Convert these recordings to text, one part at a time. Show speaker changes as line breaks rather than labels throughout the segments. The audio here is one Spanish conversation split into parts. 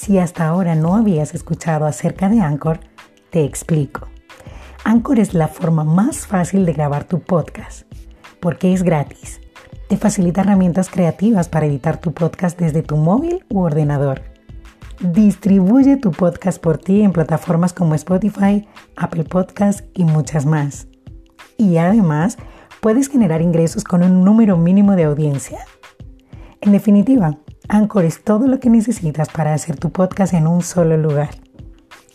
Si hasta ahora no habías escuchado acerca de Anchor, te explico. Anchor es la forma más fácil de grabar tu podcast, porque es gratis. Te facilita herramientas creativas para editar tu podcast desde tu móvil u ordenador. Distribuye tu podcast por ti en plataformas como Spotify, Apple Podcasts y muchas más. Y además, puedes generar ingresos con un número mínimo de audiencia. En definitiva, Anchor es todo lo que necesitas para hacer tu podcast en un solo lugar.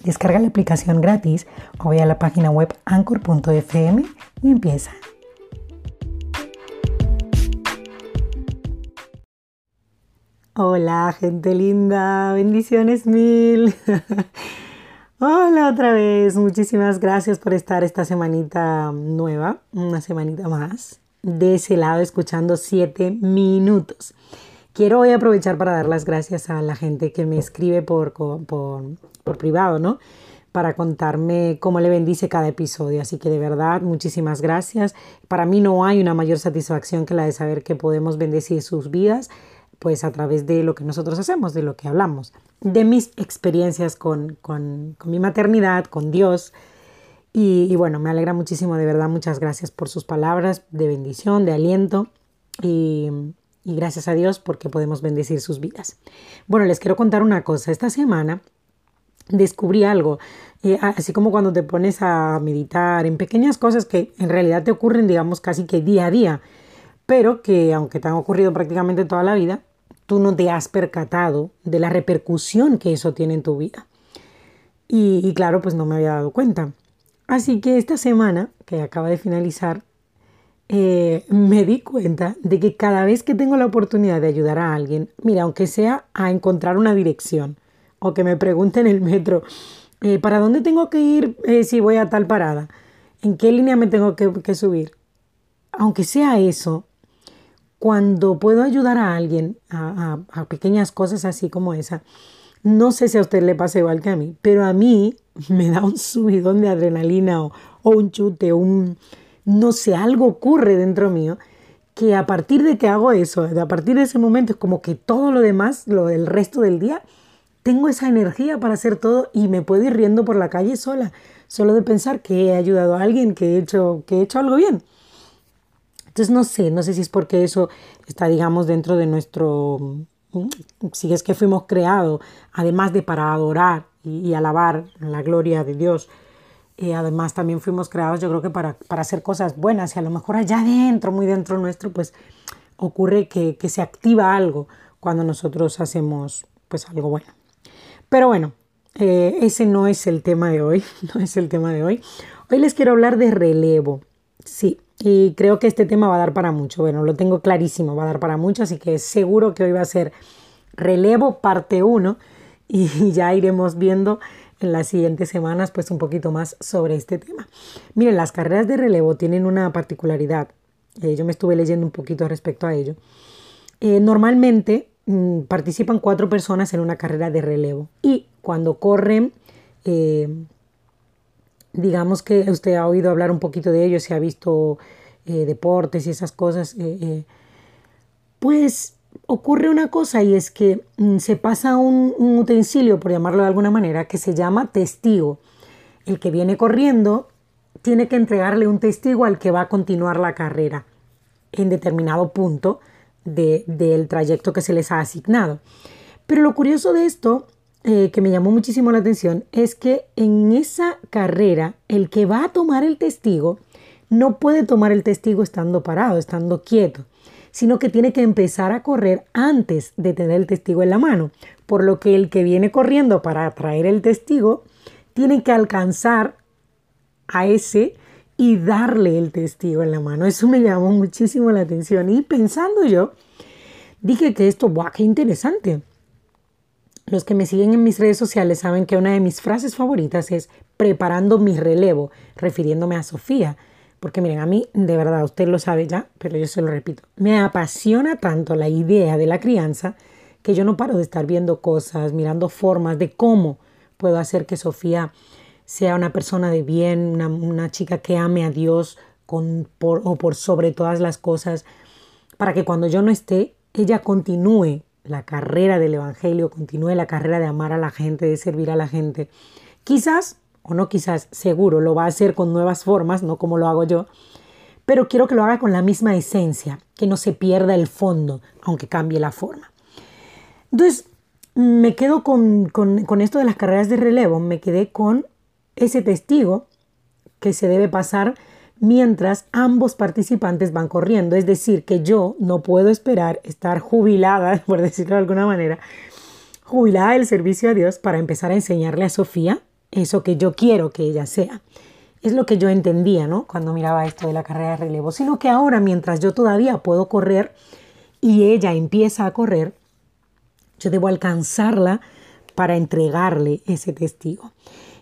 Descarga la aplicación gratis o ve a la página web anchor.fm y empieza. Hola gente linda, bendiciones mil. Hola otra vez, muchísimas gracias por estar esta semanita nueva, una semanita más, de ese lado escuchando 7 minutos. Quiero hoy aprovechar para dar las gracias a la gente que me escribe por, por, privado, ¿no? Para contarme cómo le bendice cada episodio. Así que de verdad, muchísimas gracias. Para mí no hay una mayor satisfacción que la de saber que podemos bendecir sus vidas, pues a través de lo que nosotros hacemos, de lo que hablamos, de mis experiencias con, mi maternidad, con Dios. Y, y bueno, me alegra muchísimo, de verdad, muchas gracias por sus palabras de bendición, de aliento. Y y gracias a Dios porque podemos bendecir sus vidas. Bueno, les quiero contar una cosa. Esta semana descubrí algo, eh, así como cuando te pones a meditar en pequeñas cosas que en realidad te ocurren, digamos, casi que día a día, pero que aunque te han ocurrido prácticamente toda la vida, tú no te has percatado de la repercusión que eso tiene en tu vida. Y, y claro, pues no me había dado cuenta. Así que esta semana, que acaba de finalizar, eh, me di cuenta de que cada vez que tengo la oportunidad de ayudar a alguien, mira, aunque sea a encontrar una dirección o que me pregunten en el metro, eh, ¿para dónde tengo que ir eh, si voy a tal parada? ¿En qué línea me tengo que, subir? Aunque sea eso, cuando puedo ayudar a alguien a, pequeñas cosas así como esa, no sé si a usted le pasa igual que a mí, pero a mí me da un subidón de adrenalina o, o un chute, un, no sé, algo ocurre dentro mío que a partir de que hago eso, a partir de ese momento es como que todo lo demás, lo del resto del día, tengo esa energía para hacer todo y me puedo ir riendo por la calle sola, solo de pensar que he ayudado a alguien, que he hecho, que he hecho algo bien. Entonces no sé, no sé si es porque eso está, digamos, dentro de nuestro, mm, si es que fuimos creados, además de para adorar y alabar la gloria de Dios, y además también fuimos creados yo creo que para, hacer cosas buenas y a lo mejor allá adentro, muy dentro nuestro, pues ocurre que, se activa algo cuando nosotros hacemos pues algo bueno. Pero bueno, eh, ese no es el tema de hoy, no es el tema de hoy. Hoy les quiero hablar de relevo, sí, y creo que este tema va a dar para mucho, bueno, lo tengo clarísimo, va a dar para mucho, así que seguro que hoy va a ser relevo parte 1 y ya iremos viendo en las siguientes semanas pues un poquito más sobre este tema. Miren, las carreras de relevo tienen una particularidad. Eh, yo me estuve leyendo un poquito respecto a ello. Eh, normalmente mm, participan cuatro personas en una carrera de relevo y cuando corren, eh, digamos que usted ha oído hablar un poquito de ello, se ha visto deportes y esas cosas, pues ocurre una cosa y es que mm, se pasa un, utensilio, por llamarlo de alguna manera, que se llama testigo. El que viene corriendo tiene que entregarle un testigo al que va a continuar la carrera en determinado punto del trayecto que se les ha asignado. Pero lo curioso de esto, eh, que me llamó muchísimo la atención, es que en esa carrera el que va a tomar el testigo no puede tomar el testigo estando parado, estando quieto sino que tiene que empezar a correr antes de tener el testigo en la mano, por lo que el que viene corriendo para traer el testigo tiene que alcanzar a ese y darle el testigo en la mano. Eso me llamó muchísimo la atención y pensando yo, dije que esto, ¡buah, qué interesante! Los que me siguen en mis redes sociales saben que una de mis frases favoritas es preparando mi relevo, refiriéndome a Sofía, porque miren, a mí, de verdad, usted lo sabe ya, pero yo se lo repito, me apasiona tanto la idea de la crianza que yo no paro de estar viendo cosas, mirando formas de cómo puedo hacer que Sofía sea una persona de bien, una, chica que ame a Dios con, por, o por sobre todas las cosas, para que cuando yo no esté, ella continúe la carrera del Evangelio, continúe la carrera de amar a la gente, de servir a la gente. Quizás, o no quizás, seguro lo va a hacer con nuevas formas, no como lo hago yo, pero quiero que lo haga con la misma esencia, que no se pierda el fondo, aunque cambie la forma. Entonces, me quedo con, con esto de las carreras de relevo, me quedé con ese testigo que se debe pasar mientras ambos participantes van corriendo. Es decir, que yo no puedo esperar estar jubilada, por decirlo de alguna manera, jubilada del servicio a Dios para empezar a enseñarle a Sofía eso que yo quiero que ella sea. Es lo que yo entendía, ¿no? Cuando miraba esto de la carrera de relevo, sino que ahora mientras yo todavía puedo correr y ella empieza a correr, yo debo alcanzarla para entregarle ese testigo.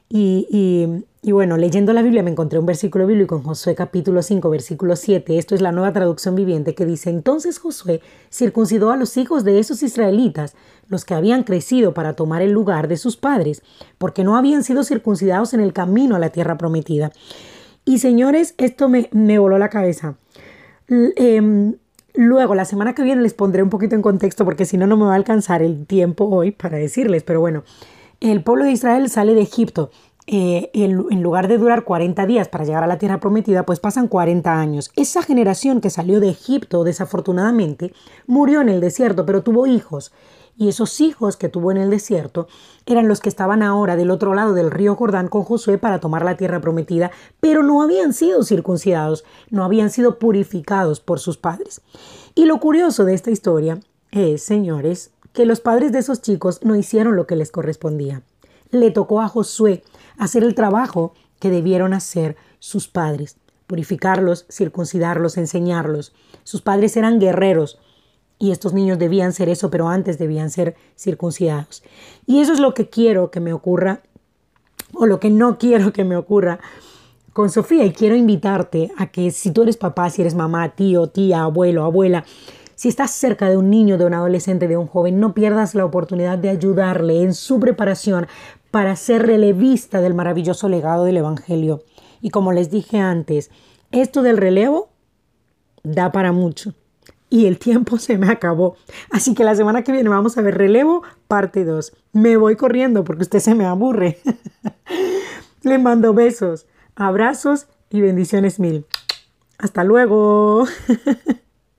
Y, bueno, leyendo la Biblia me encontré un versículo bíblico en Josué capítulo 5, versículo 7. Esto es la nueva traducción viviente que dice, entonces Josué circuncidó a los hijos de esos israelitas, los que habían crecido para tomar el lugar de sus padres, porque no habían sido circuncidados en el camino a la tierra prometida. Y señores, esto me, me voló la cabeza. Em, luego, la semana que viene les pondré un poquito en contexto porque si no, no me va a alcanzar el tiempo hoy para decirles, pero bueno el pueblo de Israel sale de Egipto. Eh, en, lugar de durar 40 días para llegar a la tierra prometida, pues pasan 40 años. Esa generación que salió de Egipto, desafortunadamente, murió en el desierto, pero tuvo hijos. Y esos hijos que tuvo en el desierto eran los que estaban ahora del otro lado del río Jordán con Josué para tomar la tierra prometida, pero no habían sido circuncidados, no habían sido purificados por sus padres. Y lo curioso de esta historia es, señores, que los padres de esos chicos no hicieron lo que les correspondía. Le tocó a Josué hacer el trabajo que debieron hacer sus padres, purificarlos, circuncidarlos, enseñarlos. Sus padres eran guerreros y estos niños debían ser eso, pero antes debían ser circuncidados. Y eso es lo que quiero que me ocurra, o lo que no quiero que me ocurra con Sofía. Y quiero invitarte a que si tú eres papá, si eres mamá, tío, tía, abuelo, abuela, si estás cerca de un niño, de un adolescente, de un joven, no pierdas la oportunidad de ayudarle en su preparación para ser relevista del maravilloso legado del Evangelio. Y como les dije antes, esto del relevo da para mucho. Y el tiempo se me acabó. Así que la semana que viene vamos a ver relevo parte 2. Me voy corriendo porque usted se me aburre. Le mando besos, abrazos y bendiciones mil. Hasta luego.